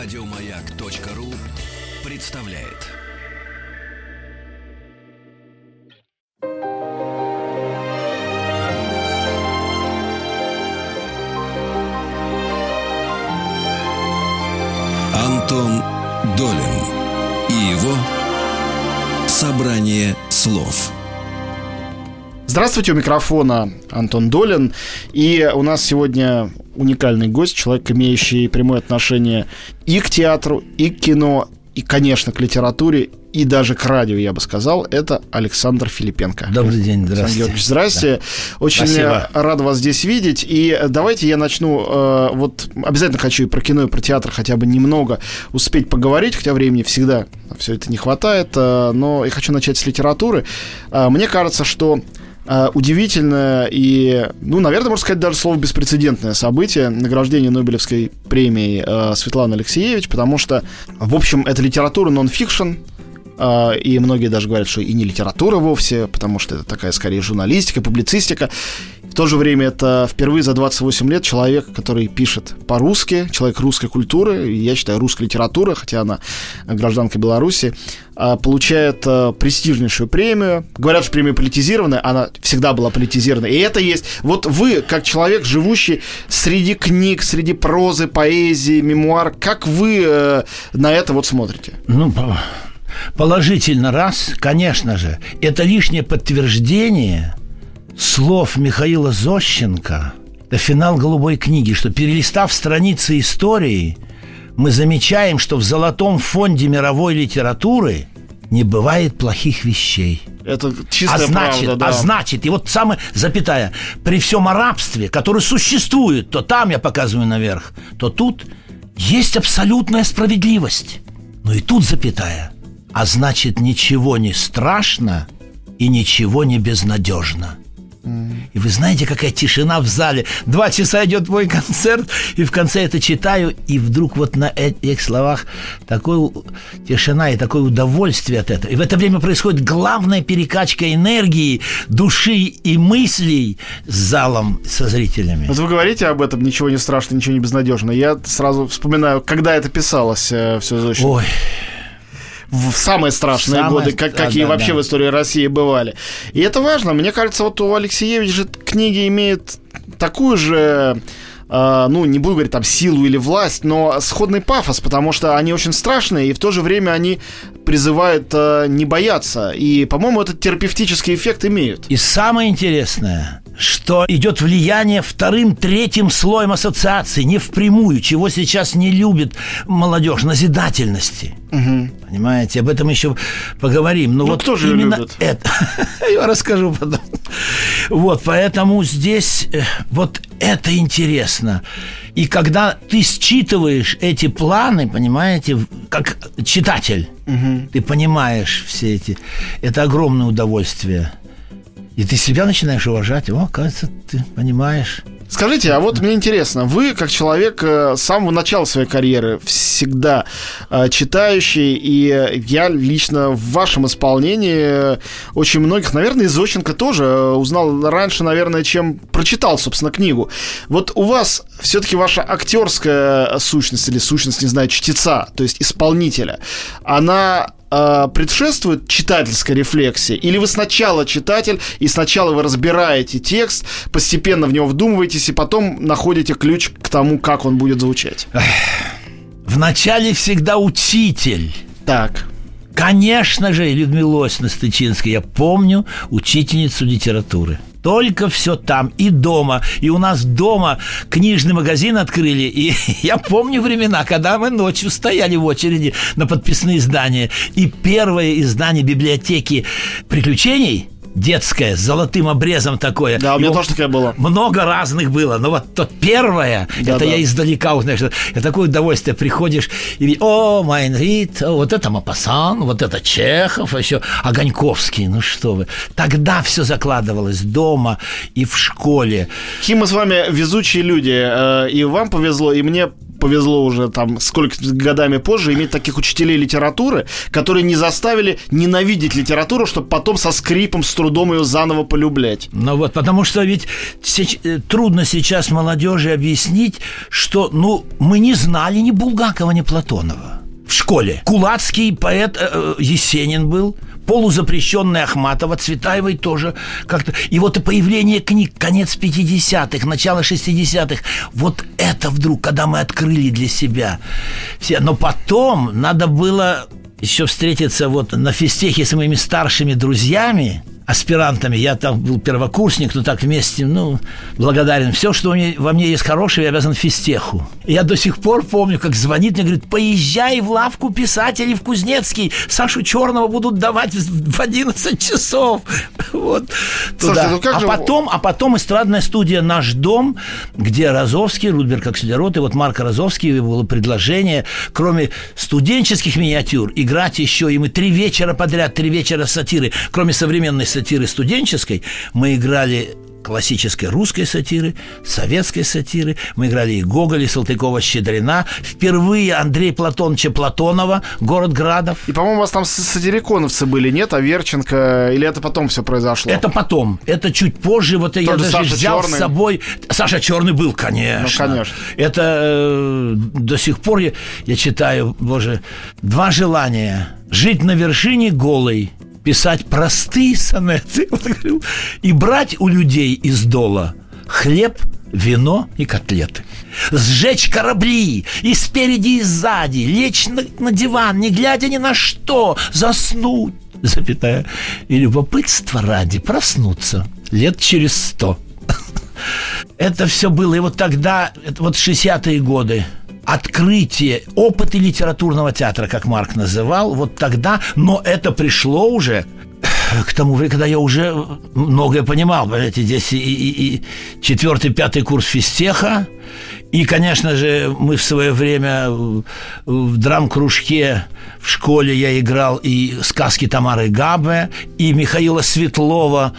Радиомаяк.ру представляет. Антон Долин и его собрание слов. Здравствуйте, у микрофона Антон Долин. И у нас сегодня уникальный гость, человек, имеющий прямое отношение и к театру, и к кино, и, конечно, к литературе, и даже к радио, я бы сказал, это Александр Филипенко. Добрый день, здравствуйте. Александр здрасте. Да. Очень Спасибо. рад вас здесь видеть. И давайте я начну, э, вот обязательно хочу и про кино, и про театр хотя бы немного успеть поговорить, хотя времени всегда все это не хватает, э, но я хочу начать с литературы. Э, мне кажется, что э, удивительное и, ну, наверное, можно сказать, даже слово беспрецедентное событие награждение Нобелевской премии э, Светланы Алексеевич, потому что, в общем, это литература нон-фикшн, э, и многие даже говорят, что и не литература вовсе, потому что это такая скорее журналистика, публицистика. То же время это впервые за 28 лет человек, который пишет по-русски, человек русской культуры, я считаю, русской литературы, хотя она гражданка Беларуси, а, получает а, престижнейшую премию. Говорят, что премия политизированная, она всегда была политизирована. И это есть... Вот вы, как человек, живущий среди книг, среди прозы, поэзии, мемуар, как вы э, на это вот смотрите? Ну, положительно раз, конечно же. Это лишнее подтверждение слов Михаила Зощенко, это финал «Голубой книги», что перелистав страницы истории, мы замечаем, что в золотом фонде мировой литературы не бывает плохих вещей. Это чистая а значит, правда, да. А значит, и вот самое, запятая, при всем арабстве, которое существует, то там я показываю наверх, то тут есть абсолютная справедливость. Но и тут запятая. А значит, ничего не страшно и ничего не безнадежно. И вы знаете, какая тишина в зале. Два часа идет мой концерт, и в конце это читаю, и вдруг вот на этих словах такой тишина и такое удовольствие от этого. И в это время происходит главная перекачка энергии, души и мыслей с залом, со зрителями. Вот вы говорите об этом, ничего не страшно, ничего не безнадежно. Я сразу вспоминаю, когда это писалось э, все очень. Ой, в самые страшные Самое годы, как, да, какие да, вообще да. в истории России бывали. И это важно. Мне кажется, вот у Алексеевича же книги имеют такую же Uh, ну, не буду говорить там силу или власть, но сходный пафос, потому что они очень страшные, и в то же время они призывают uh, не бояться. И, по-моему, этот терапевтический эффект имеют. И самое интересное, что идет влияние вторым, третьим слоем ассоциации, не впрямую, чего сейчас не любит молодежь, назидательности. Угу. Понимаете, об этом еще поговорим. Но ну, вот кто же именно любит? это. Я расскажу потом. Вот, поэтому здесь э, вот это интересно. И когда ты считываешь эти планы, понимаете, как читатель, угу. ты понимаешь все эти... Это огромное удовольствие. И ты себя начинаешь уважать. О, кажется, ты понимаешь. Скажите, а вот мне интересно, вы как человек э, с самого начала своей карьеры всегда э, читающий, и я лично в вашем исполнении очень многих, наверное, из Зощенко тоже э, узнал раньше, наверное, чем прочитал, собственно, книгу. Вот у вас все-таки ваша актерская сущность или сущность, не знаю, чтеца, то есть исполнителя, она э, предшествует читательской рефлексии? Или вы сначала читатель, и сначала вы разбираете текст, постепенно в него вдумываетесь, и потом находите ключ к тому, как он будет звучать? Вначале всегда учитель. Так. Конечно же, Людмила Осина Стычинская, я помню учительницу литературы. Только все там и дома. И у нас дома книжный магазин открыли. И я помню времена, когда мы ночью стояли в очереди на подписные издания. И первое издание библиотеки приключений детское, с золотым обрезом такое. Да, у меня Его тоже такая была. Много разных было, но вот то первое, Да, это да. я издалека узнаю, что это такое удовольствие, приходишь и о, Майнрид, вот это Мапасан, вот это Чехов, а еще Огоньковский, ну что вы. Тогда все закладывалось дома и в школе. Какие мы с вами везучие люди. э, И вам повезло, и мне повезло уже там сколько годами позже иметь таких учителей литературы, которые не заставили ненавидеть литературу, чтобы потом со скрипом, с трудом ее заново полюблять. Ну вот, потому что ведь сеч- э, трудно сейчас молодежи объяснить, что, ну, мы не знали ни Булгакова, ни Платонова в школе. Кулацкий поэт э, э Есенин был, полузапрещенная Ахматова, Цветаевой тоже как-то. И вот и появление книг, конец 50-х, начало 60-х, вот это вдруг, когда мы открыли для себя все. Но потом надо было еще встретиться вот на физтехе с моими старшими друзьями, аспирантами. Я там был первокурсник, но так вместе, ну, благодарен. Все, что во мне есть хорошее, я обязан физтеху. Я до сих пор помню, как звонит мне, говорит, поезжай в лавку писателей в Кузнецкий. Сашу Черного будут давать в 11 часов. Вот. Слушайте, ну а, же... потом, а потом эстрадная студия «Наш дом», где Розовский, Рудберг Акселерот, и вот Марк Розовский, было предложение, кроме студенческих миниатюр, играть еще, и мы три вечера подряд, три вечера сатиры, кроме современной сатиры студенческой, мы играли классической русской сатиры, советской сатиры. Мы играли и Гоголя, и Салтыкова-Щедрина. Впервые Андрей Платоновича Платонова, «Город Градов». И, по-моему, у вас там сатириконовцы были, нет? А Верченко? Или это потом все произошло? Это потом. Это чуть позже. Вот Тот я даже Саша взял Черный. с собой... Саша Черный был, конечно. Ну, конечно. Это э, до сих пор я, я читаю, боже, «Два желания». Жить на вершине голой – писать простые сонеты и брать у людей из дола хлеб, вино и котлеты. Сжечь корабли и спереди, и сзади, лечь на, на диван, не глядя ни на что, заснуть, запятая, и любопытство ради проснуться лет через сто. Это все было, и вот тогда, вот 60-е годы, открытие, опыты литературного театра, как Марк называл, вот тогда, но это пришло уже к тому времени, когда я уже многое понимал, понимаете, здесь и, и, и четвертый, пятый курс физтеха, и, конечно же, мы в свое время в драм-кружке в школе я играл и сказки Тамары Габе, и Михаила Светлова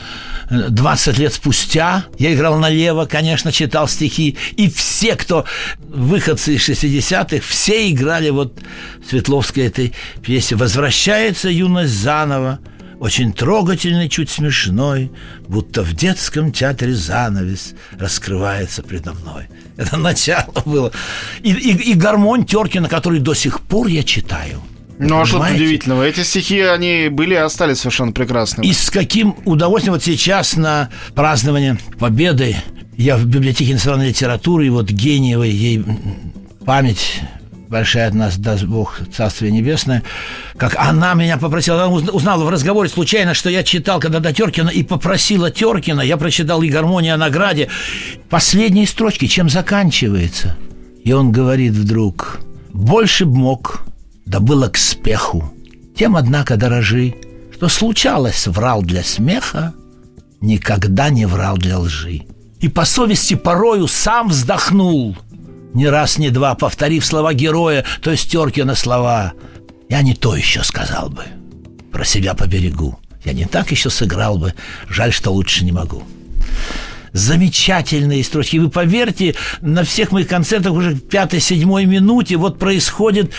20 лет спустя. Я играл налево, конечно, читал стихи. И все, кто выходцы из 60-х, все играли вот Светловской этой песне. «Возвращается юность заново», очень трогательный, чуть смешной, будто в детском театре занавес раскрывается предо мной. Это начало было. И, и, и гармонь Теркина, который до сих пор я читаю. Ну, а что удивительного? Эти стихи, они были и остались совершенно прекрасными. И с каким удовольствием вот сейчас на празднование Победы я в библиотеке иностранной литературы, и вот гениевой ей память большая от нас, даст Бог, Царствие Небесное, как она меня попросила, она узнала в разговоре случайно, что я читал когда-то Теркина, и попросила Теркина, я прочитал и «Гармония о награде», последние строчки, чем заканчивается. И он говорит вдруг, «Больше б мог, да было к спеху, тем, однако, дорожи, что случалось, врал для смеха, никогда не врал для лжи. И по совести порою сам вздохнул – не раз, не два, повторив слова героя, то есть Теркина слова. Я не то еще сказал бы. Про себя по берегу. Я не так еще сыграл бы. Жаль, что лучше не могу. Замечательные строчки. Вы поверьте, на всех моих концертах уже в пятой-седьмой минуте вот происходит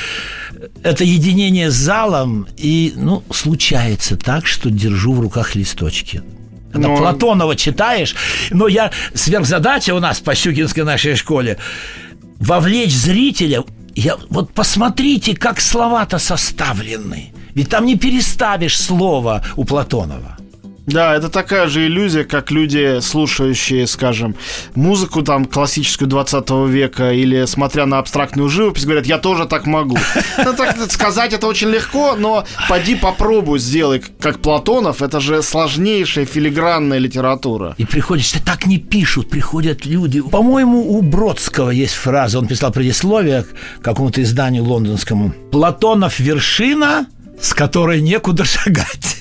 это единение с залом, и, ну, случается так, что держу в руках листочки. Когда но... Платонова читаешь, но я сверхзадача у нас по Щукинской нашей школе вовлечь зрителя. Я, вот посмотрите, как слова-то составлены. Ведь там не переставишь слово у Платонова. Да, это такая же иллюзия, как люди, слушающие, скажем, музыку там классическую 20 века или смотря на абстрактную живопись, говорят, я тоже так могу. Ну, так сказать это очень легко, но поди попробуй сделай, как Платонов, это же сложнейшая филигранная литература. И приходит, что так не пишут, приходят люди. По-моему, у Бродского есть фраза, он писал предисловие к какому-то изданию лондонскому. Платонов вершина, с которой некуда шагать.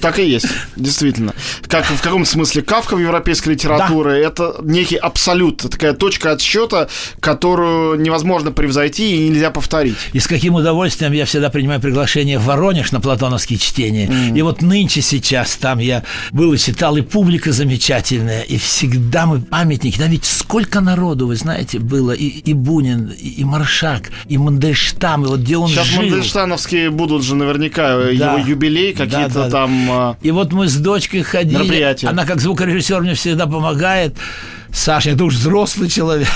Так и есть, действительно. Как в каком смысле Кавка в европейской литературе это некий абсолют, такая точка отсчета, которую невозможно превзойти и нельзя повторить. И с каким удовольствием я всегда принимаю приглашение в Воронеж на платоновские чтения. Mm. И вот нынче сейчас там я был и читал, и публика замечательная, и всегда мы памятники. Да ведь сколько народу, вы знаете, было, и, и Бунин, и, и Маршак, и Мандельштам, и вот где он Сейчас жил. Мандельштамовские будут же наверняка да. его юбилей, какие-то да, да, там а, И вот мы с дочкой ходили. Она как звукорежиссер мне всегда помогает. Саша, это уж взрослый человек.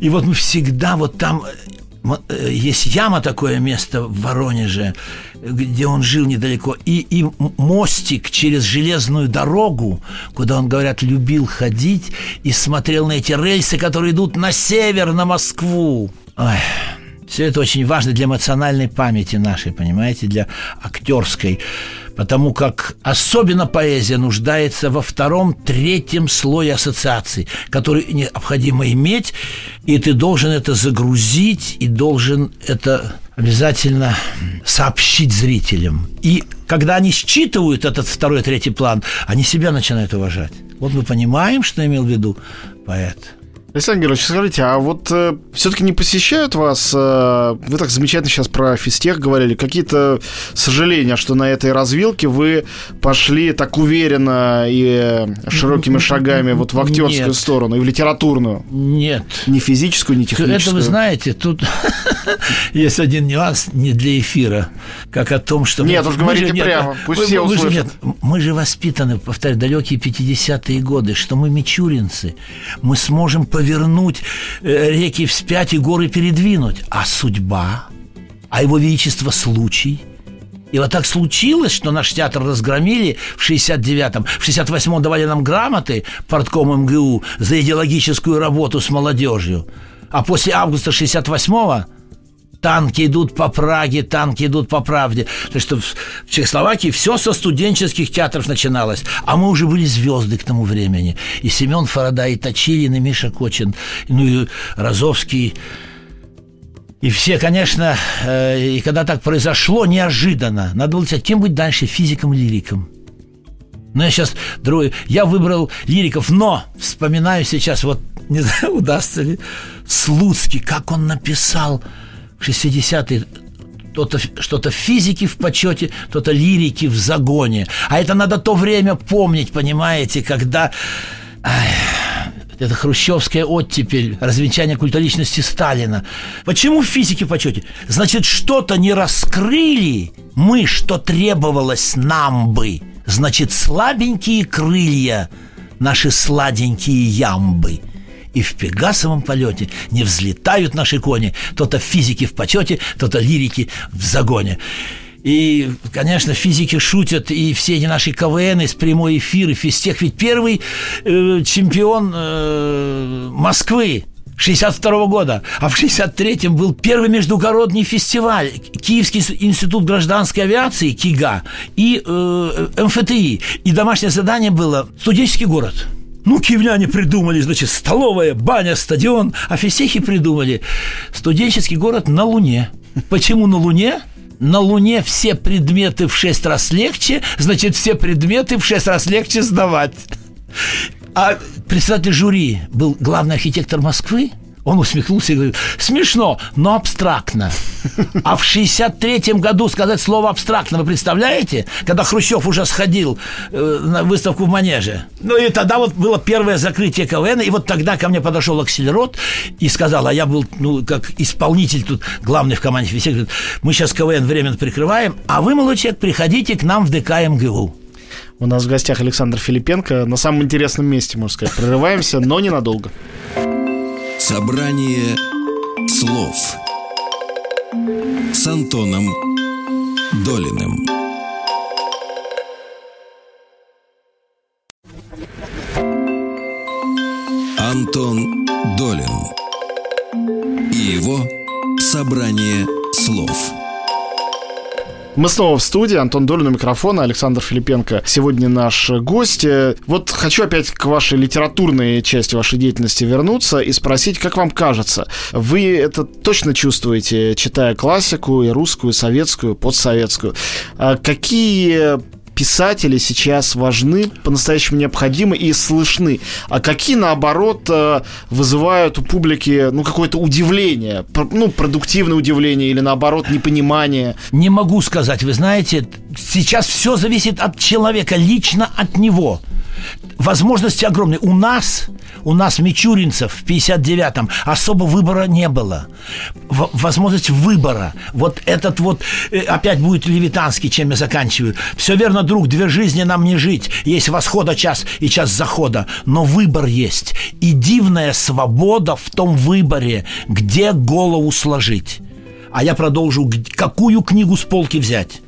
И вот мы всегда вот там э, есть яма такое место в Воронеже, где он жил недалеко, и, и мостик через железную дорогу, куда он, говорят, любил ходить и смотрел на эти рельсы, которые идут на север, на Москву. Ой. Все это очень важно для эмоциональной памяти нашей, понимаете, для актерской. Потому как особенно поэзия нуждается во втором, третьем слое ассоциаций, который необходимо иметь, и ты должен это загрузить, и должен это обязательно сообщить зрителям. И когда они считывают этот второй, третий план, они себя начинают уважать. Вот мы понимаем, что имел в виду поэт – Александр Георгиевич, скажите, а вот э, все-таки не посещают вас, э, вы так замечательно сейчас про физтех говорили, какие-то сожаления, что на этой развилке вы пошли так уверенно и широкими шагами вот в актерскую Нет. сторону и в литературную? Нет. Не физическую, не техническую? Это вы знаете, тут есть один нюанс не для эфира, как о том, что... Нет, мы, уж говорите же, прямо, нет, пусть мы, все услышат. Же, нет, мы же воспитаны, повторяю, далекие 50-е годы, что мы мичуринцы, мы сможем повернуть э, реки вспять и горы передвинуть. А судьба, а его величество случай – и вот так случилось, что наш театр разгромили в 69-м. В 68-м давали нам грамоты портком МГУ за идеологическую работу с молодежью. А после августа 68-го танки идут по Праге, танки идут по правде. То что в Чехословакии все со студенческих театров начиналось. А мы уже были звезды к тому времени. И Семен Фарадай, и Точилин, и Миша Кочин, ну и Розовский. И все, конечно, э, и когда так произошло, неожиданно, надо было сказать, кем быть дальше, физиком или лириком. Но я сейчас, другой, я выбрал лириков, но вспоминаю сейчас, вот не знаю, удастся ли, Слуцкий, как он написал в 60-е что-то, что-то физики в почете, что-то лирики в загоне. А это надо то время помнить, понимаете, когда... Ай, это хрущевская оттепель, развенчание культа личности Сталина. Почему в физике в почете? Значит, что-то не раскрыли мы, что требовалось нам бы. Значит, слабенькие крылья, наши сладенькие ямбы – и в пегасовом полете не взлетают наши кони, то-то физики в почете, то-то лирики в загоне. И, конечно, физики шутят, и все эти наши КВН, из прямой эфир, и физтех, ведь первый э, чемпион э, Москвы 62 -го года, а в 63-м был первый междугородний фестиваль Киевский институт гражданской авиации КИГА и э, МФТИ. И домашнее задание было «Студенческий город». Ну, киевляне придумали, значит, столовая, баня, стадион, а фисехи придумали студенческий город на Луне. Почему на Луне? На Луне все предметы в шесть раз легче, значит, все предметы в шесть раз легче сдавать. А председатель жюри был главный архитектор Москвы, он усмехнулся и говорит, смешно, но абстрактно. А в 63-м году сказать слово абстрактно, вы представляете? Когда Хрущев уже сходил э, на выставку в Манеже. Ну и тогда вот было первое закрытие КВН, и вот тогда ко мне подошел Акселерот и сказал, а я был, ну, как исполнитель тут, главный в команде Фисек, говорит, мы сейчас КВН временно прикрываем, а вы, молодой человек, приходите к нам в ДК МГУ. У нас в гостях Александр Филипенко. На самом интересном месте, можно сказать. Прерываемся, но ненадолго. Собрание слов с Антоном Долиным. Антон Долин и его собрание слов. Мы снова в студии. Антон Долин у микрофона, Александр Филипенко сегодня наш гость. Вот хочу опять к вашей литературной части вашей деятельности вернуться и спросить, как вам кажется, вы это точно чувствуете, читая классику и русскую, и советскую, постсоветскую? А какие писатели сейчас важны, по-настоящему необходимы и слышны, а какие, наоборот, э, вызывают у публики, ну, какое-то удивление, ну, продуктивное удивление или, наоборот, непонимание? Не могу сказать, вы знаете, сейчас все зависит от человека, лично от него. Возможности огромные. У нас, у нас мичуринцев в 59-м особо выбора не было. В, возможность выбора. Вот этот вот, э, опять будет левитанский, чем я заканчиваю. Все верно, друг, две жизни нам не жить. Есть восхода час и час захода. Но выбор есть. И дивная свобода в том выборе, где голову сложить. А я продолжу, какую книгу с полки взять.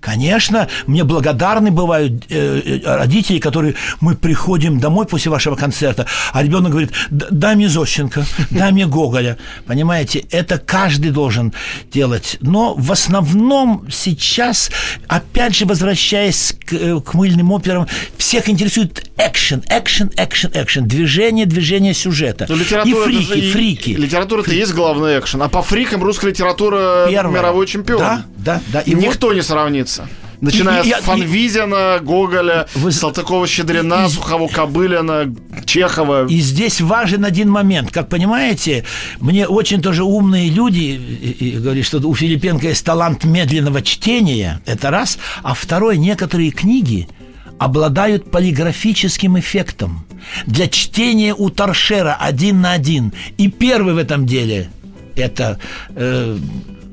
Конечно, мне благодарны бывают э, э, родители, которые мы приходим домой после вашего концерта, а ребенок говорит, дай мне Зощенко, дай мне Гоголя. Понимаете, это каждый должен делать. Но в основном сейчас, опять же, возвращаясь к, э, к мыльным операм, всех интересует экшен, экшен, экшен, экшен, движение, движение сюжета. Но и фрики, и, фрики. Литература-то есть главный экшен, а по фрикам русская литература Первая. мировой чемпион. Да, да, да. И Никто вот... не сравнит страница. Начиная и, с Фанвизина, Гоголя, вы... Салтыкова-Щедрина, Сухого-Кобылина, Чехова. И здесь важен один момент. Как понимаете, мне очень тоже умные люди и, и говорят, что у Филипенко есть талант медленного чтения, это раз. А второй, некоторые книги обладают полиграфическим эффектом. Для чтения у Торшера один на один. И первый в этом деле – это э,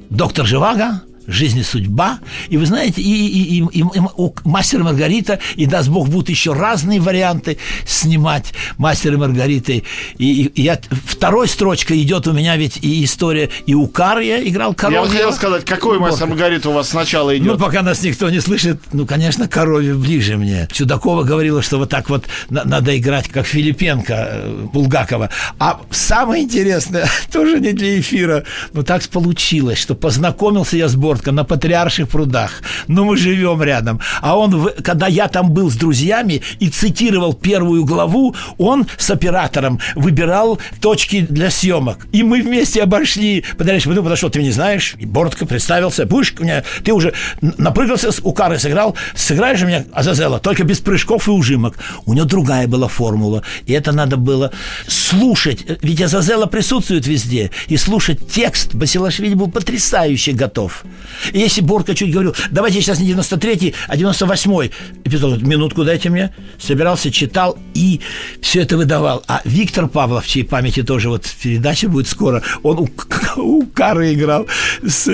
доктор Живаго, жизнь и судьба. И вы знаете, и, и, и, и, и мастер Маргарита, и даст Бог, будут еще разные варианты снимать мастер и Маргариты. И, и я, второй строчка идет у меня ведь и история, и у Кария играл Коровьева. Я хотел сказать, какой мастер Маргарита у вас сначала идет? Ну, пока нас никто не слышит, ну, конечно, Коровьев ближе мне. Чудакова говорила, что вот так вот надо играть, как Филипенко, э, Булгакова. А самое интересное, тоже не для эфира, но так получилось, что познакомился я с Бор Бортко на Патриарших прудах. Ну, мы живем рядом. А он, когда я там был с друзьями и цитировал первую главу, он с оператором выбирал точки для съемок. И мы вместе обошли. Патриарших прудов подошел, ты меня не знаешь? И Бортко представился. Будешь у меня, ты уже напрыгался, у Кары сыграл. Сыграешь у меня Азазела, только без прыжков и ужимок. У него другая была формула. И это надо было слушать. Ведь Азазела присутствует везде. И слушать текст Басилашвили был потрясающе готов. И если Борка чуть говорил, давайте сейчас не 93-й, а 98-й эпизод, минутку дайте мне, собирался, читал и все это выдавал. А Виктор Павлов, чьей памяти тоже вот передача будет скоро, он у, у Кары играл с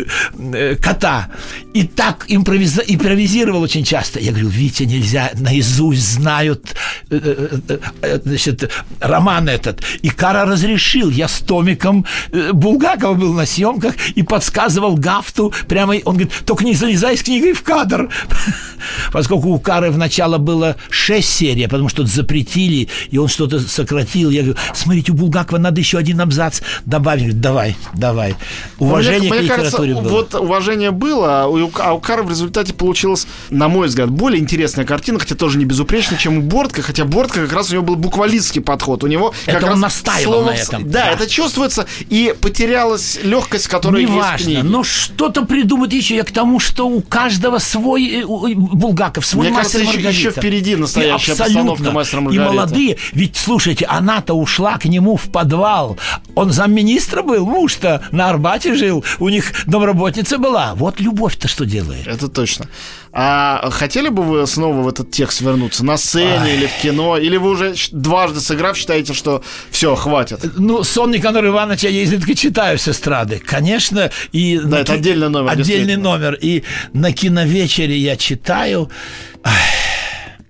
э, кота. И так импровиза, импровизировал очень часто. Я говорю, Витя, нельзя, наизусть знают э, э, э, э значит, роман этот. И Кара разрешил. Я с Томиком э, Булгакова был на съемках и подсказывал Гафту прямо прямо, он говорит, только не залезай с книгой в кадр. Поскольку у Кары в начало было шесть серий, а потому что запретили, и он что-то сократил. Я говорю, смотрите, у Булгакова надо еще один абзац добавить. Давай, давай. Уважение мне, к литературе кажется, было. Вот уважение было, а у, а у Кары в результате получилась, на мой взгляд, более интересная картина, хотя тоже не безупречная, чем у Бортка, хотя Бортка как раз у него был буквалистский подход. У него это как он раз настаивал слово... на этом. Да, да, это чувствуется, и потерялась легкость, которая не есть в книге. но что-то придумать вот еще я к тому, что у каждого свой э, Булгаков, свой Мне мастер кажется, Маргарита. Еще, впереди настоящая постановка мастера Маргарита. И молодые, ведь, слушайте, она-то ушла к нему в подвал. Он замминистра был, муж-то на Арбате жил, у них домработница была. Вот любовь-то что делает. Это точно. А хотели бы вы снова в этот текст вернуться? На сцене Ой. или в кино? Или вы уже дважды сыграв, считаете, что все, хватит? Ну, сон Никанора Ивановича я изредка читаю с эстрады. Конечно. И да, это ки... отдельный номер. Отдельный номер. И на киновечере я читаю. Ах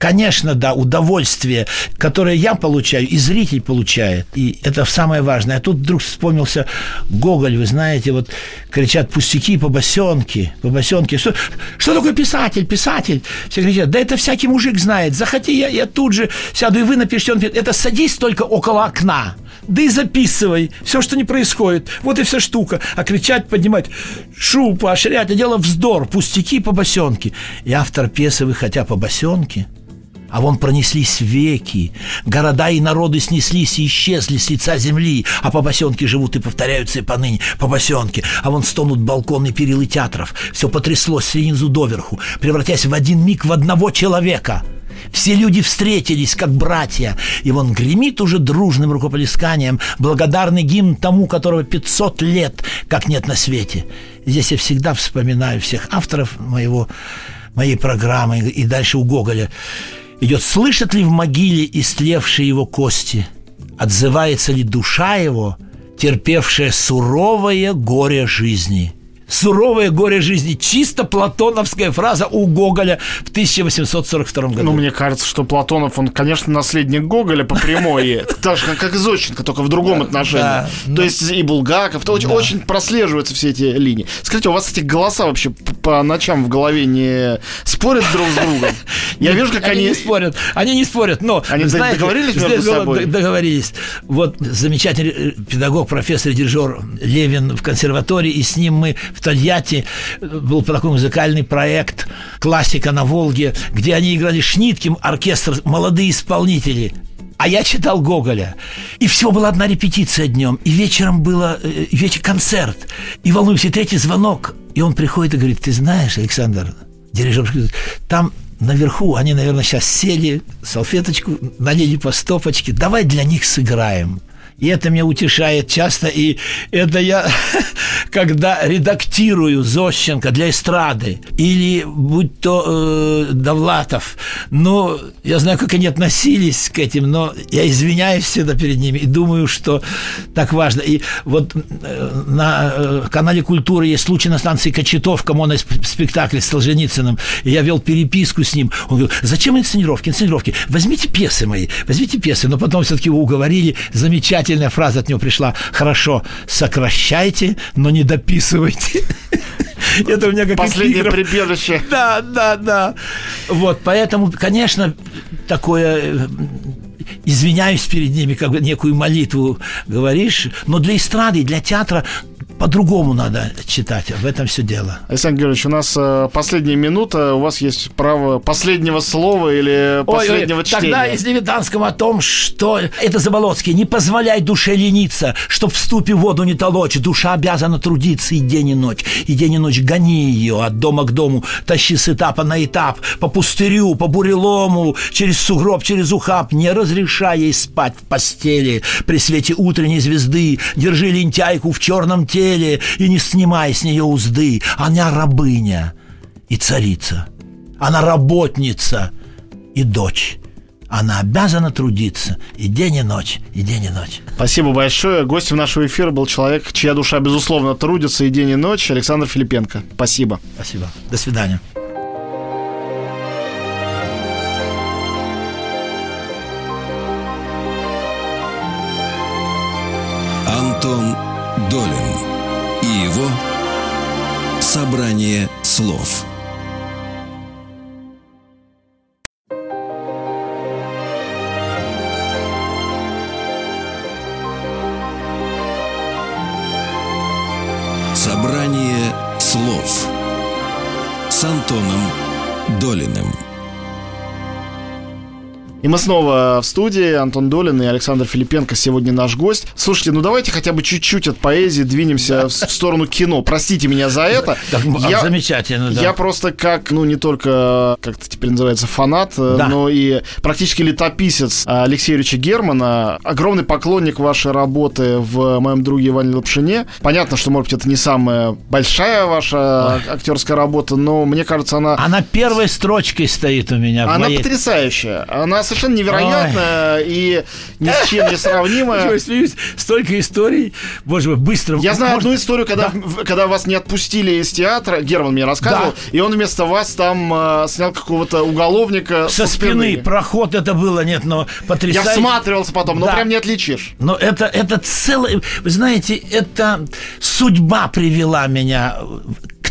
конечно, да, удовольствие, которое я получаю, и зритель получает. И это самое важное. А тут вдруг вспомнился Гоголь, вы знаете, вот кричат пустяки по босенке, по босенке. Что, что такое писатель, писатель? Все кричат, да это всякий мужик знает. Захоти, я, я тут же сяду, и вы напишите. Он говорит, это садись только около окна да и записывай все, что не происходит. Вот и вся штука. А кричать, поднимать шу, поощрять, это дело вздор, пустяки по босенке. И автор пьесы, вы хотя по босенке – А вон пронеслись веки, города и народы снеслись и исчезли с лица земли, а по босенке живут и повторяются и поныне по босенке. А вон стонут балконы перилы театров. Все потряслось снизу доверху, превратясь в один миг в одного человека. Все люди встретились, как братья, и вон гремит уже дружным рукоплесканием благодарный гимн тому, которого 500 лет, как нет на свете. Здесь я всегда вспоминаю всех авторов моего, моей программы и дальше у Гоголя идет, слышат ли в могиле истлевшие его кости, отзывается ли душа его, терпевшая суровое горе жизни – суровое горе жизни. Чисто платоновская фраза у Гоголя в 1842 году. Ну, мне кажется, что Платонов, он, конечно, наследник Гоголя по прямой, так же, как и Зощенко, только в другом отношении. То есть и Булгаков, очень прослеживаются все эти линии. Скажите, у вас эти голоса вообще по ночам в голове не спорят друг с другом? Я вижу, как они... не спорят. Они не спорят, но... Они договорились между собой? Договорились. Вот замечательный э, педагог, профессор, дирижер Левин в консерватории, и с ним мы в Тольятти был такой музыкальный проект «Классика на Волге», где они играли Шниткин, оркестр, молодые исполнители. А я читал Гоголя. И всего была одна репетиция днем. И вечером было э, вечер концерт. И волнуемся, третий звонок. И он приходит и говорит, ты знаешь, Александр, дирижер, там наверху, они, наверное, сейчас сели, салфеточку налили по стопочке, давай для них сыграем. И это меня утешает часто. И это я, когда редактирую Зощенко для эстрады, или будь то э, Довлатов, ну, я знаю, как они относились к этим, но я извиняюсь всегда перед ними и думаю, что так важно. И вот э, на э, канале «Культура» есть случай на станции Кочетовка, моноспектакль с Солженицыным. И я вел переписку с ним. Он говорил, зачем инсценировки? Инсценировки. Возьмите пьесы мои, возьмите пьесы. Но потом все-таки его уговорили замечательно замечательная фраза от него пришла. Хорошо, сокращайте, но не дописывайте. Это у меня как Последнее прибежище. Да, да, да. Вот, поэтому, конечно, такое э, извиняюсь перед ними, как бы некую молитву говоришь, но для эстрады, для театра по-другому надо читать. В этом все дело. Александр Георгиевич, у нас э, последняя минута. У вас есть право последнего слова или последнего ой, ой, чтения. Тогда из Левитанского о том, что это Заболоцкий. Не позволяй душе лениться, чтоб в ступе воду не толочь. Душа обязана трудиться и день, и ночь. И день, и ночь гони ее от дома к дому. Тащи с этапа на этап. По пустырю, по бурелому, через сугроб, через ухаб. Не разрешай ей спать в постели при свете утренней звезды. Держи лентяйку в черном теле теле и не снимай с нее узды. Она рабыня и царица. Она работница и дочь. Она обязана трудиться и день, и ночь, и день, и ночь. Спасибо большое. Гостем нашего эфира был человек, чья душа, безусловно, трудится и день, и ночь, Александр Филипенко. Спасибо. Спасибо. До свидания. Антон Долин его собрание слов. Собрание слов с Антоном Долиным. И мы снова в студии. Антон Долин и Александр Филипенко сегодня наш гость. Слушайте, ну давайте хотя бы чуть-чуть от поэзии двинемся в сторону кино. Простите меня за это. я, замечательно, да. Я просто как, ну не только, как это теперь называется, фанат, э, да. но и практически летописец Алексея Ильича Германа. Огромный поклонник вашей работы в моем друге Иване Лапшине. Понятно, что, может быть, это не самая большая ваша Ой. актерская работа, но мне кажется, она... Она первой строчкой стоит у меня. Она моей... потрясающая. Она совершенно невероятная Ой. и ни с чем не смеюсь, столько историй. Боже мой, быстро. Я знаю одну историю, когда, да. когда вас не отпустили из театра, Герман мне рассказывал, и он вместо вас там э, снял какого-то уголовника со, спины. Проход это было, нет, но потрясающе. Я всматривался потом, но прям не отличишь. Но это, это целое... Вы знаете, это судьба привела меня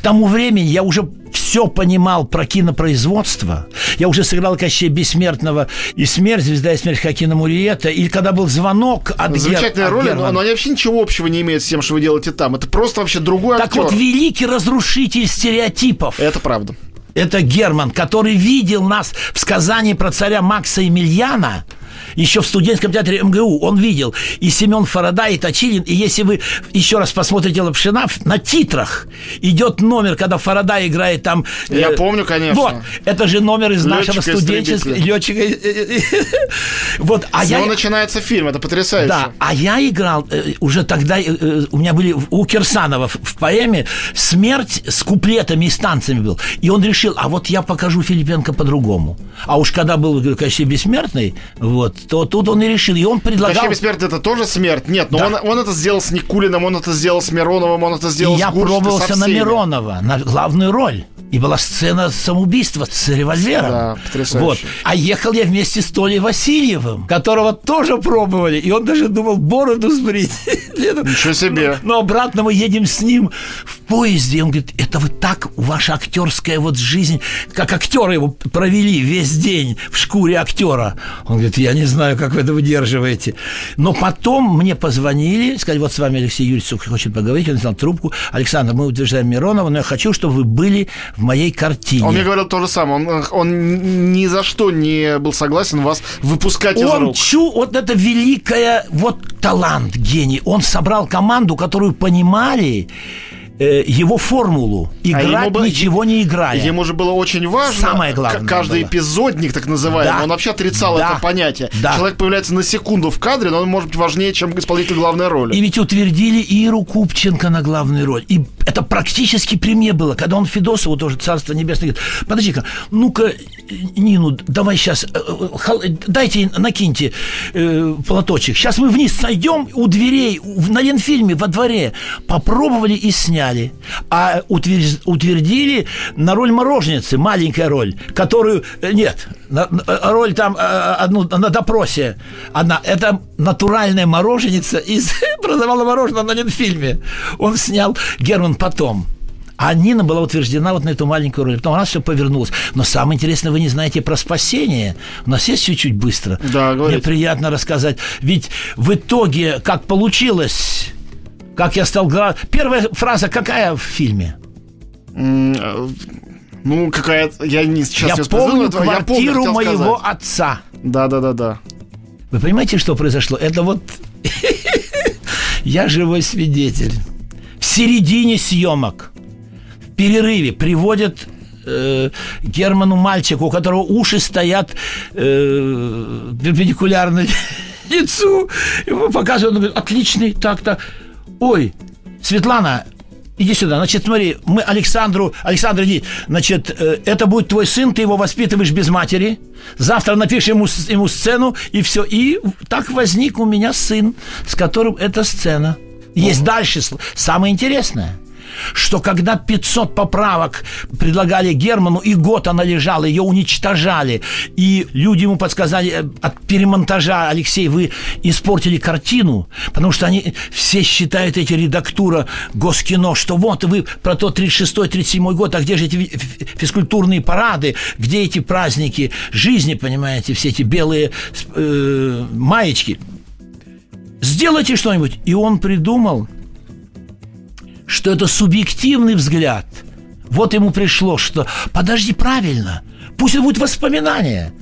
тому времени я уже все понимал про кинопроизводство. Я уже сыграл Кощей Бессмертного и «Смерть», «Звезда и смерть» Хакина Муриета. И когда был звонок от Замечательная Гер... роль, но, но они вообще ничего общего не имеют с тем, что вы делаете там. Это просто вообще другой так актер. Так вот, великий разрушитель стереотипов. Это правда. Это Герман, который видел нас в сказании про царя Макса Емельяна – еще в студенческом театре МГУ он видел и Семен Фарада, и Точилин. И если вы еще раз посмотрите Лапшина, на титрах идет номер, когда Фарада играет там... Я э, помню, конечно. Вот, это же номер из Летчика нашего студенческого... Летчика... вот, а С я... начинается фильм, это потрясающе. Да, а я играл э, уже тогда... Э, у меня были у Кирсанова в, поэме «Смерть» с куплетами и станциями был. И он решил, а вот я покажу Филипенко по-другому. А уж когда был Кощей Бессмертный, вот, то тут он и решил. И он предлагал... Кощей Бессмертный это тоже смерть? Нет, но да. он, он это сделал с Никулиным, он это сделал с Мироновым, он это сделал и с я Гурш, пробовался на Миронова, на главную роль. И была сцена самоубийства с револьвером. Да, потрясающе. Вот. А ехал я вместе с Толей Васильевым, которого тоже пробовали. И он даже думал бороду сбрить. Ничего себе. Но обратно мы едем с ним в поезде. И он говорит, это вы так, ваша актерская вот жизнь, как актеры его провели весь день в шкуре актера. Он говорит, я не знаю, как вы это выдерживаете. Но потом мне позвонили, сказали, вот с вами Алексей Юрьевич хочет поговорить. Он взял трубку. Александр, мы утверждаем Миронова, но я хочу, чтобы вы были в моей картине. Он мне говорил то же самое. Он, он ни за что не был согласен вас выпускать он из рук. Чу, вот это великое, вот талант, гений. Он собрал команду, которую понимали Э, его формулу. А Играть а было, ничего не играя. Ему же было очень важно. Самое главное. Каждый было. эпизодник, так называемый, да. он вообще отрицал да. это понятие. Да. Человек появляется на секунду в кадре, но он может быть важнее, чем исполнитель главной роли. И ведь утвердили Иру Купченко на главную роль. И это практически при мне было, когда он Федосову тоже Царство Небесное говорит, подожди-ка, ну-ка, Нину, давай сейчас, э, э, дайте, накиньте э, платочек. Сейчас мы вниз сойдем у дверей, на Ленфильме во дворе. Попробовали и сняли а утвердили на роль мороженицы, маленькая роль, которую... Э, нет, на, роль там одну на допросе. Одна. Это натуральная мороженица из продавала мороженое на фильме. Он снял Герман потом. А Нина была утверждена вот на эту маленькую роль. Потом у нас все повернулось. Но самое интересное, вы не знаете про спасение. У нас есть чуть-чуть быстро. Да, говорите. Мне приятно рассказать. Ведь в итоге, как получилось, как я стал главным. Первая фраза какая в фильме? Ну, какая Я не сейчас я помню этого. квартиру я помню, моего сказать. отца. Да, да, да, да. Вы понимаете, что произошло? Это вот я живой свидетель. Середине съемок, в перерыве приводят э, Герману мальчику, у которого уши стоят э, перпендикулярно лицу. Ему показывают, он говорит, отличный, так-то. Ой, Светлана, иди сюда. Значит, смотри, мы Александру, Александр, иди. Значит, э, это будет твой сын, ты его воспитываешь без матери. Завтра напишем ему, ему сцену, и все. И так возник у меня сын, с которым эта сцена. Есть дальше самое интересное что когда 500 поправок предлагали Герману, и год она лежала, ее уничтожали, и люди ему подсказали, э, от перемонтажа, Алексей, вы испортили картину, потому что они все считают эти редактура Госкино, что вот вы про то 36-37 год, а где же эти физкультурные парады, где эти праздники жизни, понимаете, все эти белые э, маечки. Сделайте что-нибудь. И он придумал – что это субъективный взгляд. Вот ему пришло, что подожди, правильно, пусть это будет воспоминание.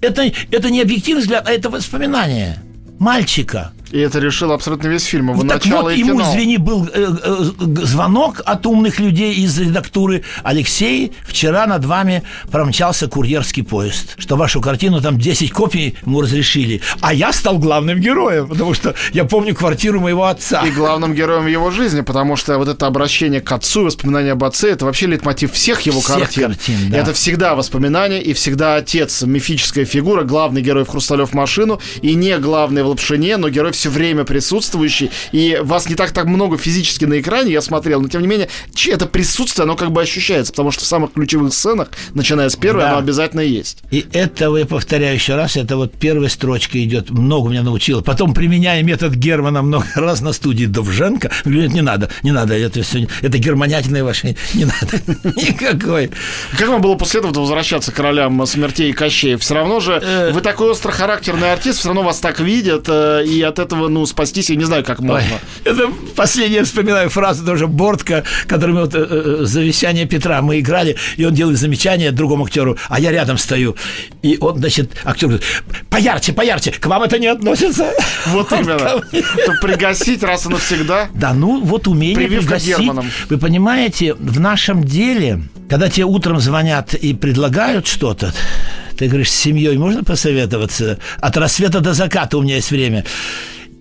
Это, это не объективный взгляд, а это воспоминание мальчика – и это решил абсолютно весь фильм, его так начало вот, и ему, финал. извини, был э, э, звонок от умных людей из редактуры. Алексей, вчера над вами промчался курьерский поезд, что вашу картину там 10 копий ему разрешили. А я стал главным героем, потому что я помню квартиру моего отца. И главным героем его жизни, потому что вот это обращение к отцу, воспоминания об отце, это вообще лейтмотив всех его всех картин. картин да. Это всегда воспоминания и всегда отец, мифическая фигура, главный герой в «Хрусталев машину» и не главный в «Лапшине», но герой все время присутствующий, и вас не так так много физически на экране, я смотрел, но тем не менее, это присутствие, оно как бы ощущается, потому что в самых ключевых сценах, начиная с первой, да. оно обязательно есть. И это, я повторяю еще раз, это вот первая строчка идет, много меня научила. Потом, применяя метод Германа много раз на студии Довженко, говорит, не надо, не надо, это все, это германятельное ваше, не надо, никакой. Как вам было после этого возвращаться к ролям смертей и Кощея? Все равно же, э. вы такой острохарактерный артист, все равно вас так видят, э, и от этого, ну, спастись, я не знаю, как можно. Ой, это последнее вспоминаю фразу тоже Бортка, который мы вот э, э, завещание Петра мы играли, и он делает замечание другому актеру, а я рядом стою. И он, значит, актер говорит, поярче, поярче, к вам это не относится. Вот именно. Пригасить раз и навсегда. Да, ну вот умение пригасить. Вы понимаете, в нашем деле, когда тебе утром звонят и предлагают что-то, ты говоришь, с семьей можно посоветоваться? От рассвета до заката у меня есть время.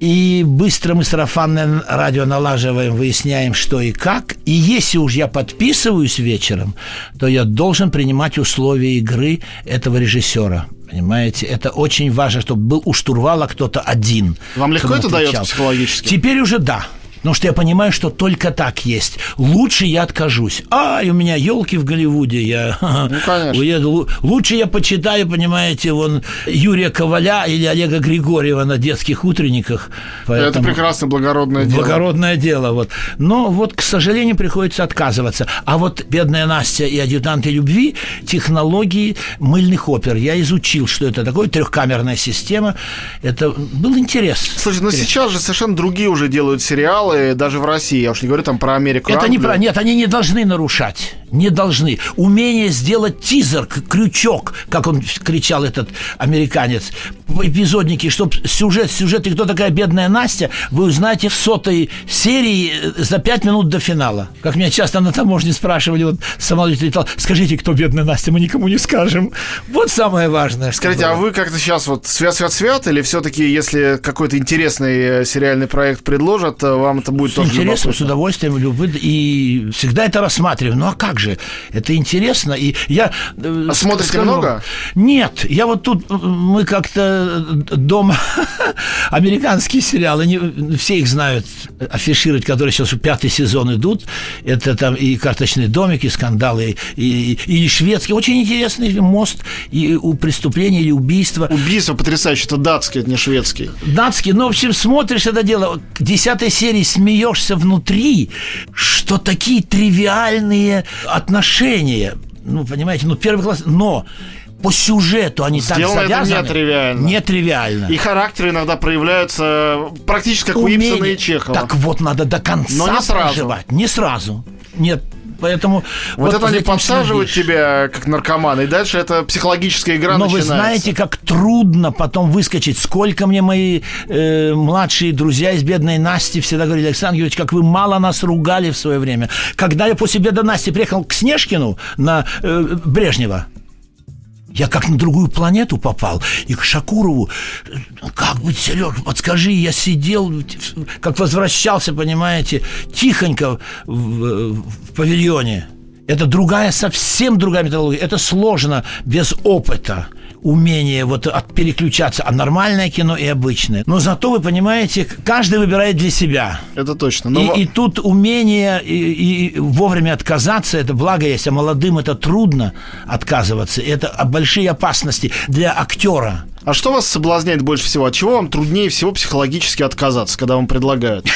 И быстро мы сарафанное радио налаживаем, выясняем, что и как. И если уж я подписываюсь вечером, то я должен принимать условия игры этого режиссера. Понимаете, это очень важно, чтобы был у штурвала кто-то один. Вам легко это дается психологически? Теперь уже да. Потому что я понимаю, что только так есть. Лучше я откажусь. А, и у меня елки в Голливуде. Я ну, конечно. уеду. Лучше я почитаю, понимаете, вон Юрия Коваля или Олега Григорьева на детских утренниках. Поэтому... Это прекрасно благородное дело. Благородное дело. Вот. Но вот, к сожалению, приходится отказываться. А вот «Бедная Настя» и «Адъютанты любви» технологии мыльных опер. Я изучил, что это такое. Трехкамерная система. Это был интерес. Слушай, но сейчас же совершенно другие уже делают сериалы даже в России, я уж не говорю там про Америку. Это не про... Нет, они не должны нарушать. Не должны. Умение сделать тизер, крючок, как он кричал этот американец, эпизодники, чтобы сюжет, сюжет и кто такая бедная Настя, вы узнаете в сотой серии э, за пять минут до финала. Как меня часто на таможне спрашивали, вот самолет летал, скажите, кто бедная Настя, мы никому не скажем. Вот самое важное. Скажите, а вы как-то сейчас вот свят-свят-свят, или все-таки, если какой-то интересный э, сериальный проект предложат, э, вам это будет с тоже интересом, с удовольствием, любы, и всегда это рассматриваю. Ну а как же? Это интересно, и я... А смотрите скажу, много? Нет, я вот тут, мы как-то дома американские сериалы, не, все их знают, афишировать, которые сейчас пятый сезон идут. Это там и «Карточный домик», и «Скандалы», и, и, и шведский. Очень интересный мост и у преступления или убийства. Убийство потрясающее, это датский, это не шведский. Датский, ну, в общем, смотришь это дело, к десятой серии смеешься внутри, что такие тривиальные отношения. Ну, понимаете, ну, первый класс, но по сюжету они Сделано так завязаны. это нетривиально. Нетривиально. И характеры иногда проявляются практически как Умение. у Ипсона и Чехова. Так вот, надо до конца Но не сразу. проживать. Не сразу. Нет, Поэтому вот, вот это они подсаживают тебя как наркоман, и дальше это психологическая игра Но начинается. вы знаете, как трудно потом выскочить. Сколько мне мои э, младшие друзья из бедной Насти всегда говорили, Александр Юрьевич, как вы мало нас ругали в свое время. Когда я после бедной Насти приехал к Снежкину на э, Брежнева, я как на другую планету попал. И к Шакурову, как быть, Сереж, подскажи, я сидел, как возвращался, понимаете, тихонько в, в павильоне. Это другая, совсем другая методология. Это сложно без опыта умение вот от переключаться, а нормальное кино и обычное. Но зато вы понимаете, каждый выбирает для себя. Это точно. Но... И, и тут умение и, и вовремя отказаться, это благо есть, а молодым это трудно отказываться. Это большие опасности для актера. А что вас соблазняет больше всего? От чего вам труднее всего психологически отказаться, когда вам предлагают?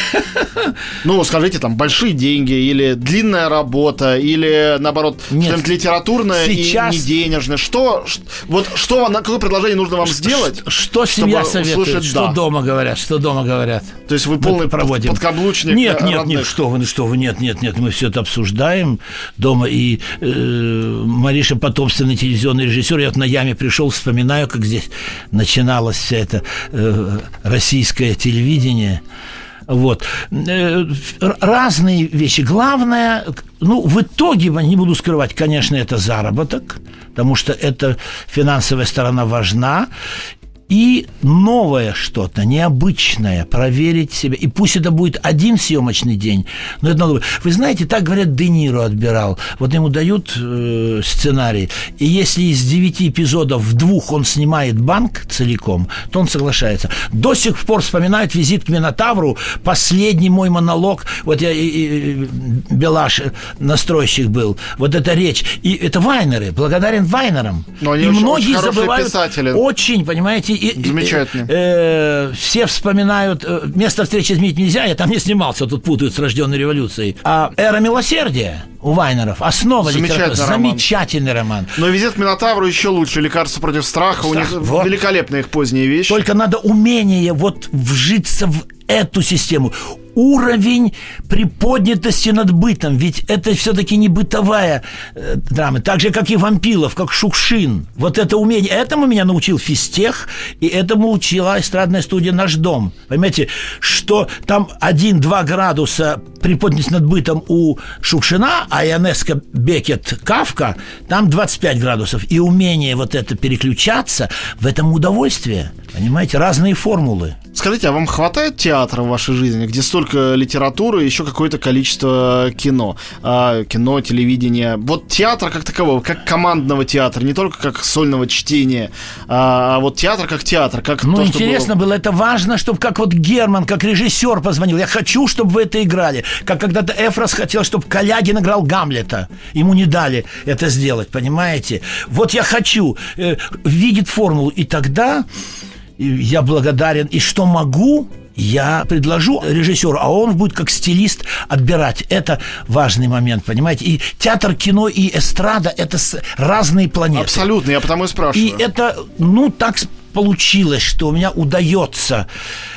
Ну, скажите, там, большие деньги, или длинная работа, или, наоборот, что-нибудь литературное Сейчас... и не денежное. Что, вот, что, какое предложение нужно вам сделать? Что семья советует, что дома говорят, что дома говорят. То есть вы полный проводим. подкаблучник Нет, нет, нет, что вы, что вы, нет, нет, нет, мы все это обсуждаем дома, и э, Мариша потомственный телевизионный режиссер, я вот на яме пришел, вспоминаю, как здесь начиналось все это э, российское телевидение. Вот. Э, разные вещи. Главное, ну, в итоге, не буду скрывать, конечно, это заработок, потому что эта финансовая сторона важна и новое что-то, необычное, проверить себя. И пусть это будет один съемочный день, но это надо... Вы знаете, так говорят, Де Ниро отбирал. Вот ему дают э, сценарий, и если из девяти эпизодов в двух он снимает банк целиком, то он соглашается. До сих пор вспоминают визит к Минотавру, последний мой монолог, вот я, и, и, Белаш, настройщик был, вот эта речь. И это Вайнеры, благодарен Вайнерам. Но они и очень, многие очень забывают... писатели. Очень, понимаете, и, Замечательно. Э, все вспоминают э, «Место встречи изменить нельзя», я там не снимался, тут путают с «Рожденной революцией». А «Эра милосердия» у Вайнеров, основа Замечательный литературы, роман. замечательный роман. Но «Визит к Минотавру» еще лучше. «Лекарство против страха». У них Страх, вот. великолепная их поздняя вещь. Только надо умение вот вжиться в эту систему. Уровень приподнятости над бытом, ведь это все-таки не бытовая э, драма, так же, как и вампилов, как Шукшин. Вот это умение, этому меня научил физтех, и этому учила эстрадная студия «Наш дом». Понимаете, что там 1-2 градуса приподнятости над бытом у Шукшина, а Ионеско, Бекет, Кавка, там 25 градусов. И умение вот это переключаться, в этом удовольствие. Понимаете, разные формулы. Скажите, а вам хватает театра в вашей жизни, где столько литературы и еще какое-то количество кино? А, кино, телевидение. Вот театр как такового, как командного театра, не только как сольного чтения, а вот театр как театр, как Ну, то, интересно было- было, это важно, чтобы как вот Герман, как режиссер позвонил. Я хочу, чтобы вы это играли. Как когда-то Эфрос хотел, чтобы Калягин играл Гамлета. Ему не дали это сделать, понимаете? Вот я хочу. э, видит формулу. И тогда я благодарен. И что могу, я предложу режиссеру, а он будет как стилист отбирать. Это важный момент, понимаете? И театр, кино и эстрада – это разные планеты. Абсолютно, я потому и спрашиваю. И это, ну, так получилось, что у меня удается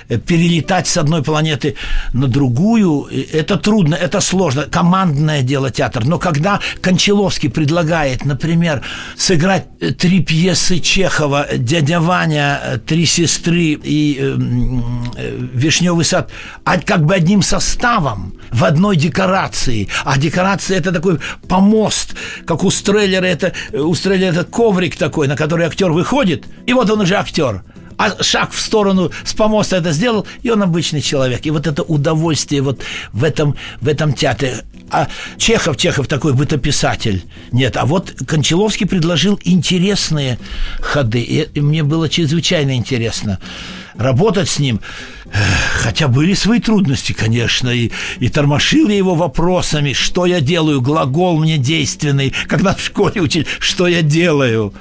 э, перелетать с одной планеты на другую. Это трудно, это сложно. Командное дело театр. Но когда Кончаловский предлагает, например, сыграть э, три пьесы Чехова «Дядя Ваня», э, «Три сестры» и э, м, э, «Вишневый сад», а как бы одним составом в одной декорации. А декорация это такой помост, как у Стреллера это, у Стреллера это коврик такой, на который актер выходит, и вот он уже актер. А шаг в сторону с помоста это сделал, и он обычный человек. И вот это удовольствие вот в этом, в этом театре. А Чехов, Чехов такой бытописатель. Нет, а вот Кончаловский предложил интересные ходы. И, мне было чрезвычайно интересно работать с ним. Хотя были свои трудности, конечно, и, и тормошил я его вопросами, что я делаю, глагол мне действенный, когда в школе учили, что я делаю.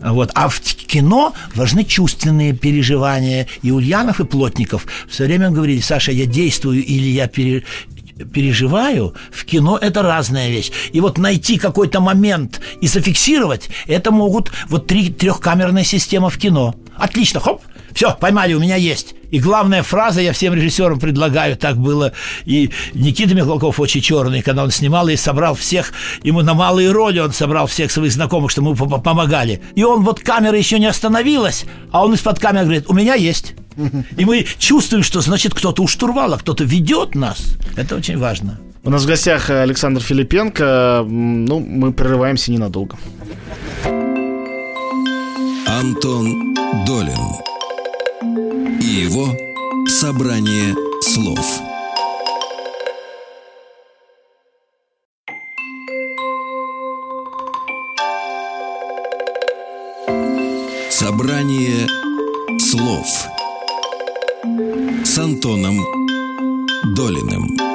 Вот. А в кино важны чувственные переживания. И Ульянов, и Плотников все время говорили, Саша, я действую или я пере- переживаю, в кино это разная вещь. И вот найти какой-то момент и зафиксировать, это могут вот три трехкамерная система в кино. Отлично, хоп, все, поймали, у меня есть. И главная фраза, я всем режиссерам предлагаю, так было и Никита Михалков очень черный, когда он снимал и собрал всех, ему на малые роли он собрал всех своих знакомых, что мы по- помогали. И он вот камера еще не остановилась, а он из-под камеры говорит, у меня есть. И мы чувствуем, что значит кто-то у штурвала, кто-то ведет нас. Это очень важно. У нас в гостях Александр Филипенко. Ну, мы прерываемся ненадолго. Антон Долин его собрание слов. Собрание слов с Антоном Долиным.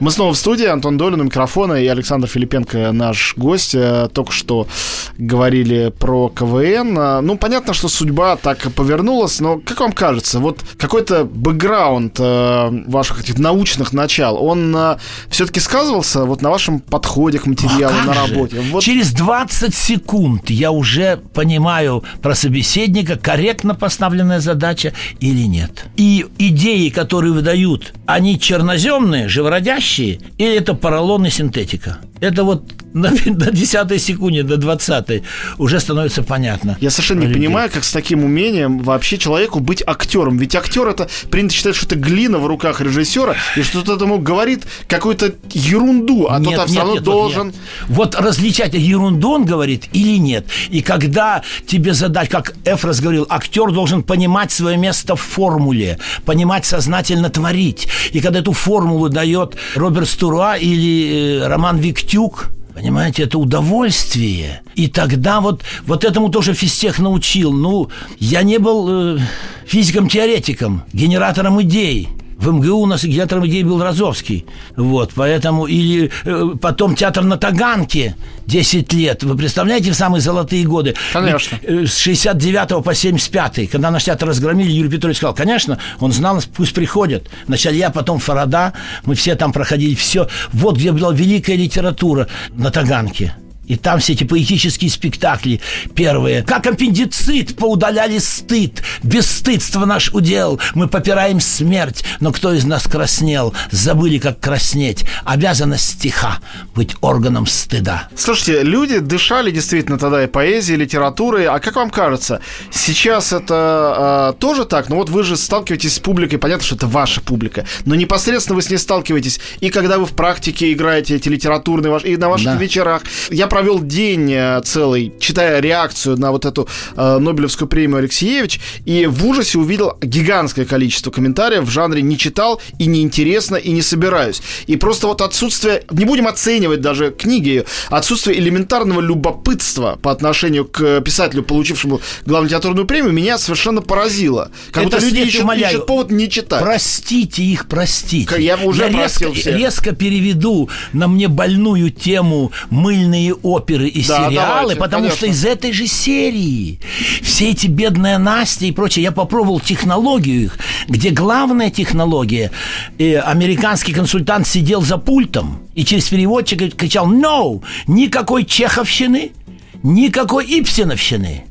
Мы снова в студии. Антон Долин у микрофона и Александр Филипенко наш гость. Э, Только что говорили про КВН. Э, Ну, понятно, что судьба так и повернулась, но как вам кажется, вот какой-то бэкграунд э, ваших этих научных начал, он все-таки сказывался вот на вашем подходе к материалу, А на работе? Вот Через 20 секунд я уже понимаю про собеседника, корректно поставленная задача или нет. И идеи, которые выдают, они черноземные, живородящие, или это поролон и синтетика? Это вот на, на 10 секунде, до 20 уже становится понятно. Я совершенно не людей. понимаю, как с таким умением вообще человеку быть актером. Ведь актер это принято считать, что это глина в руках режиссера, и что тот ему говорит какую-то ерунду, а Нет, тот все нет, равно нет, вот должен. нет. Вот различать, ерунду он говорит или нет. И когда тебе задать, как Эфрос говорил, актер должен понимать свое место в формуле, понимать сознательно творить. И когда эту формулу дает Роберт Стуруа или э, Роман Виктюк, Понимаете, это удовольствие. И тогда вот, вот этому тоже физтех научил. Ну, я не был э, физиком-теоретиком, генератором идей. В МГУ у нас генератором идеи был Розовский. Вот, поэтому... Или э, потом театр на Таганке 10 лет. Вы представляете, в самые золотые годы? Конечно. Э, С 69 по 75 когда наш театр разгромили, Юрий Петрович сказал, конечно, он знал, пусть приходят. Вначале я, потом Фарада, мы все там проходили, все. Вот где была великая литература на Таганке. И там все эти поэтические спектакли первые. Как аппендицит поудаляли стыд. Бесстыдство наш удел. Мы попираем смерть. Но кто из нас краснел? Забыли, как краснеть. Обязанность стиха быть органом стыда. Слушайте, люди дышали действительно тогда и поэзией, и литературой. А как вам кажется, сейчас это э, тоже так? Ну вот вы же сталкиваетесь с публикой, понятно, что это ваша публика, но непосредственно вы с ней сталкиваетесь. И когда вы в практике играете эти литературные, и на ваших Да. вечерах. Я провел день э, целый, читая реакцию на вот эту э, Нобелевскую премию Алексеевич, и в ужасе увидел гигантское количество комментариев в жанре «не читал» и «неинтересно» и «не собираюсь». И просто вот отсутствие, не будем оценивать даже книги отсутствие элементарного любопытства по отношению к писателю, получившему главную литературную премию, меня совершенно поразило. Как Это будто люди ищут, умоляю, ищут повод не читать. Простите их, простите. Я уже резко, простил всех. резко переведу на мне больную тему мыльные оперы и Да, сериалы, давайте, потому конечно. что из этой же серии все эти бедная Настя и прочее, я попробовал технологию их, где главная технология, э, американский консультант сидел за пультом и через переводчика кричал «No! Никакой чеховщины, никакой ипсеновщины».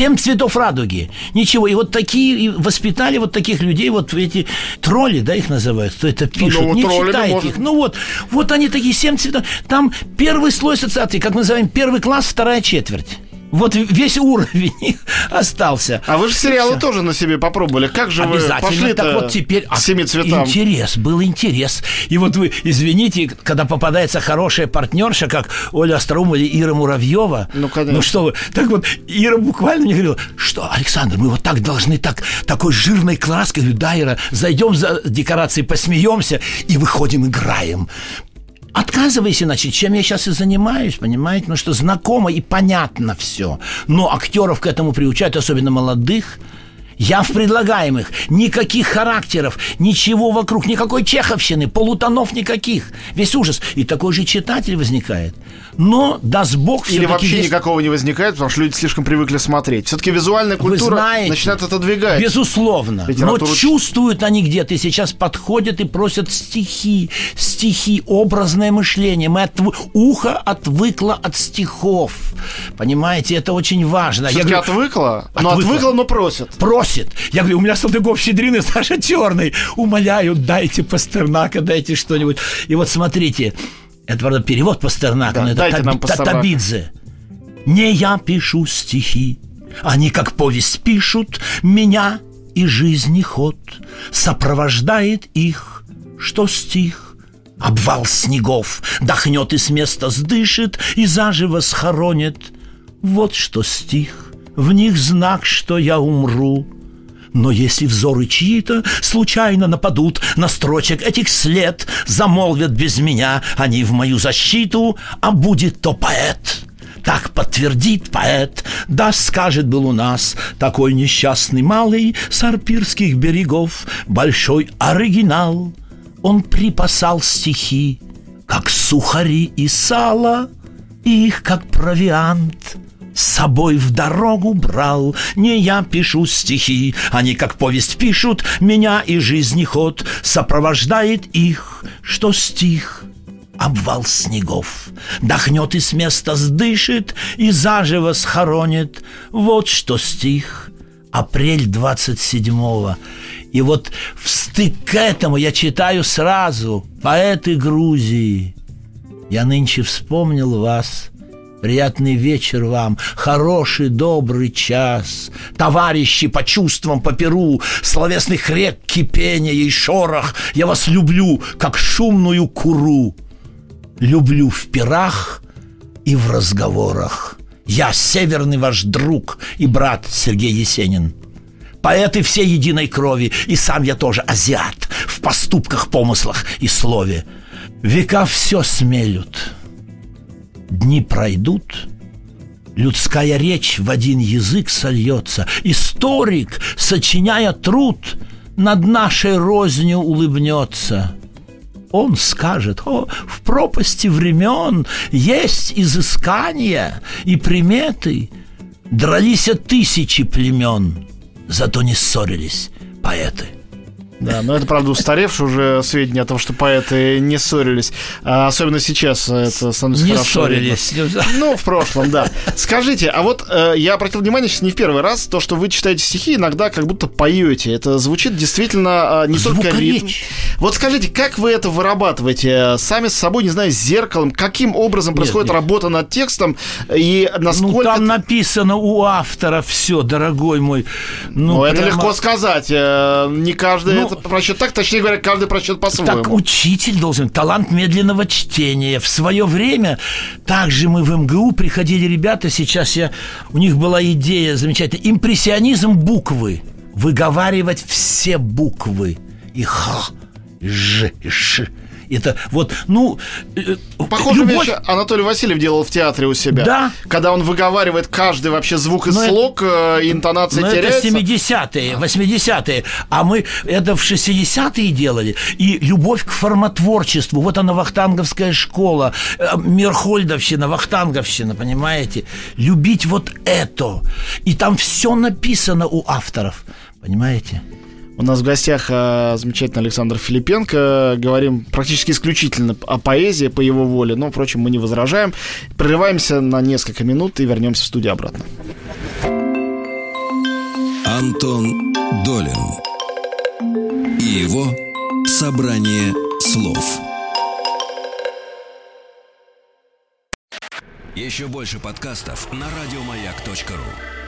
Семь цветов радуги. Ничего. И вот такие и воспитали вот таких людей, вот эти тролли, да, их называют, кто это пишет. ну, Не троллями читайте их. Ну вот, вот они такие семь цветов. Там первый слой ассоциации, как мы называем, первый класс, вторая четверть. Вот весь уровень остался. А вы же сериалы Всё. тоже на себе попробовали. Как же вы пошли так вот теперь к семи цветам? интерес, был интерес. И вот вы, извините, когда попадается хорошая партнерша, как Оля Остроумова или Ира Муравьева. Ну, конечно. Ну что вы, так вот, Ира буквально мне говорила, что, Александр, мы вот так должны, так, такой жирной краской. Говорю, да, Ира, зайдем за декорацией, посмеемся и выходим, играем. Отказывайся, значит, чем я сейчас и занимаюсь, понимаете? Ну что знакомо и понятно все. Но актеров к этому приучают, особенно молодых. Я в предлагаемых. Никаких характеров, ничего вокруг, никакой чеховщины, полутонов никаких. Весь ужас. И такой же читатель возникает. Но, даст Бог, Или всё-таки вообще есть- никакого не возникает, потому что люди слишком привыкли смотреть. Все-таки визуальная культура знаете, начинает отодвигать. Безусловно. Литературу Но чувствуют они где-то. И сейчас подходят и просят стихи. Стихи, образное мышление. Мы отв- ухо отвыкло от стихов. Понимаете, это очень важно. Все-таки говорю, отвыкла? Ну, Отвыкла. отвыкла, но просит. просит. Я говорю, у меня Салтыков-Щедрин и Саша Черный. Умоляю, дайте Пастернака, дайте что-нибудь. И вот смотрите, это, правда, перевод Пастернака, Да, но это Таби-. Табидзе. Не я пишу стихи, они как повесть пишут меня и жизни ход. Сопровождает их, что стих. Обвал снегов дохнет и с места сдышит и заживо схоронит. Вот что стих, в них знак, что я умру. Но если взоры чьи-то случайно нападут на строчек этих след, замолвят без меня они в мою защиту, а будет то поэт. Так подтвердит поэт, да скажет был у нас такой несчастный малый с арпирских берегов, большой оригинал. Он припасал стихи, как сухари и сало, и их как провиант – с собой в дорогу брал. Не я пишу стихи Они как повесть пишут Меня и жизни ход Сопровождает их Что стих Обвал снегов. Дохнет и с места сдышит И заживо схоронит. Вот что стих Апрель 27-го И вот в стык к этому я читаю сразу Поэты Грузии. Я нынче вспомнил вас Приятный вечер вам, хороший, добрый час. Товарищи по чувствам, по перу, словесных рек кипения и шорох, я вас люблю, как шумную куру. Люблю в пирах и в разговорах. Я северный ваш друг и брат Сергей Есенин. Поэты все единой крови, и сам я тоже азиат в поступках, помыслах и слове. Века все смелют, Дни пройдут, людская речь в один язык сольется. Историк, сочиняя труд, над нашей рознью улыбнется. Он скажет, о, в пропасти времен есть изыскания и приметы. Дрались тысячи племен, зато не ссорились поэты. Да, но это, правда, устаревшие уже сведения о том, что поэты не ссорились. А особенно сейчас это становится Не хорошо ссорились. видно. Ну, в прошлом, да. Скажите, а вот э, я обратил внимание сейчас не в первый раз, то, что вы читаете стихи, иногда как будто поете. Это звучит действительно э, не только ритм. Вот скажите, как вы это вырабатываете? Сами с собой, не знаю, с зеркалом? Каким образом происходит нет. работа над текстом? И Ну, насколько... там написано у автора все, дорогой мой. Ну, Ну, это прямо- легко сказать. Э, Не каждый Ну, это прочет так, точнее говоря, каждый прочет по-своему. Так учитель должен, талант медленного чтения. В свое время также мы в МГУ приходили ребята, сейчас я, у них была идея замечательная, импрессионизм буквы. Выговаривать все буквы. И х, и ж, и ш. Это вот, ну, э, Похоже, любовь- вещь Анатолий Васильев делал в театре у себя. Да. Когда он выговаривает каждый вообще звук и Но это- слог, э, и интонация Но это теряется. 70-е, 80-е. А мы это в 60-е делали. И любовь к формотворчеству. Вот она, Вахтанговская школа, э, Мирхольдовщина, Вахтанговщина, понимаете? Любить вот это. И там все написано у авторов. Понимаете? У нас в гостях э, замечательный Александр Филипенко. Говорим практически исключительно о поэзии по его воле. Но, впрочем, мы не возражаем. Прерываемся на несколько минут и вернемся в студию обратно. Антон Долин и его собрание слов. Еще больше подкастов на радиомаяк.ру.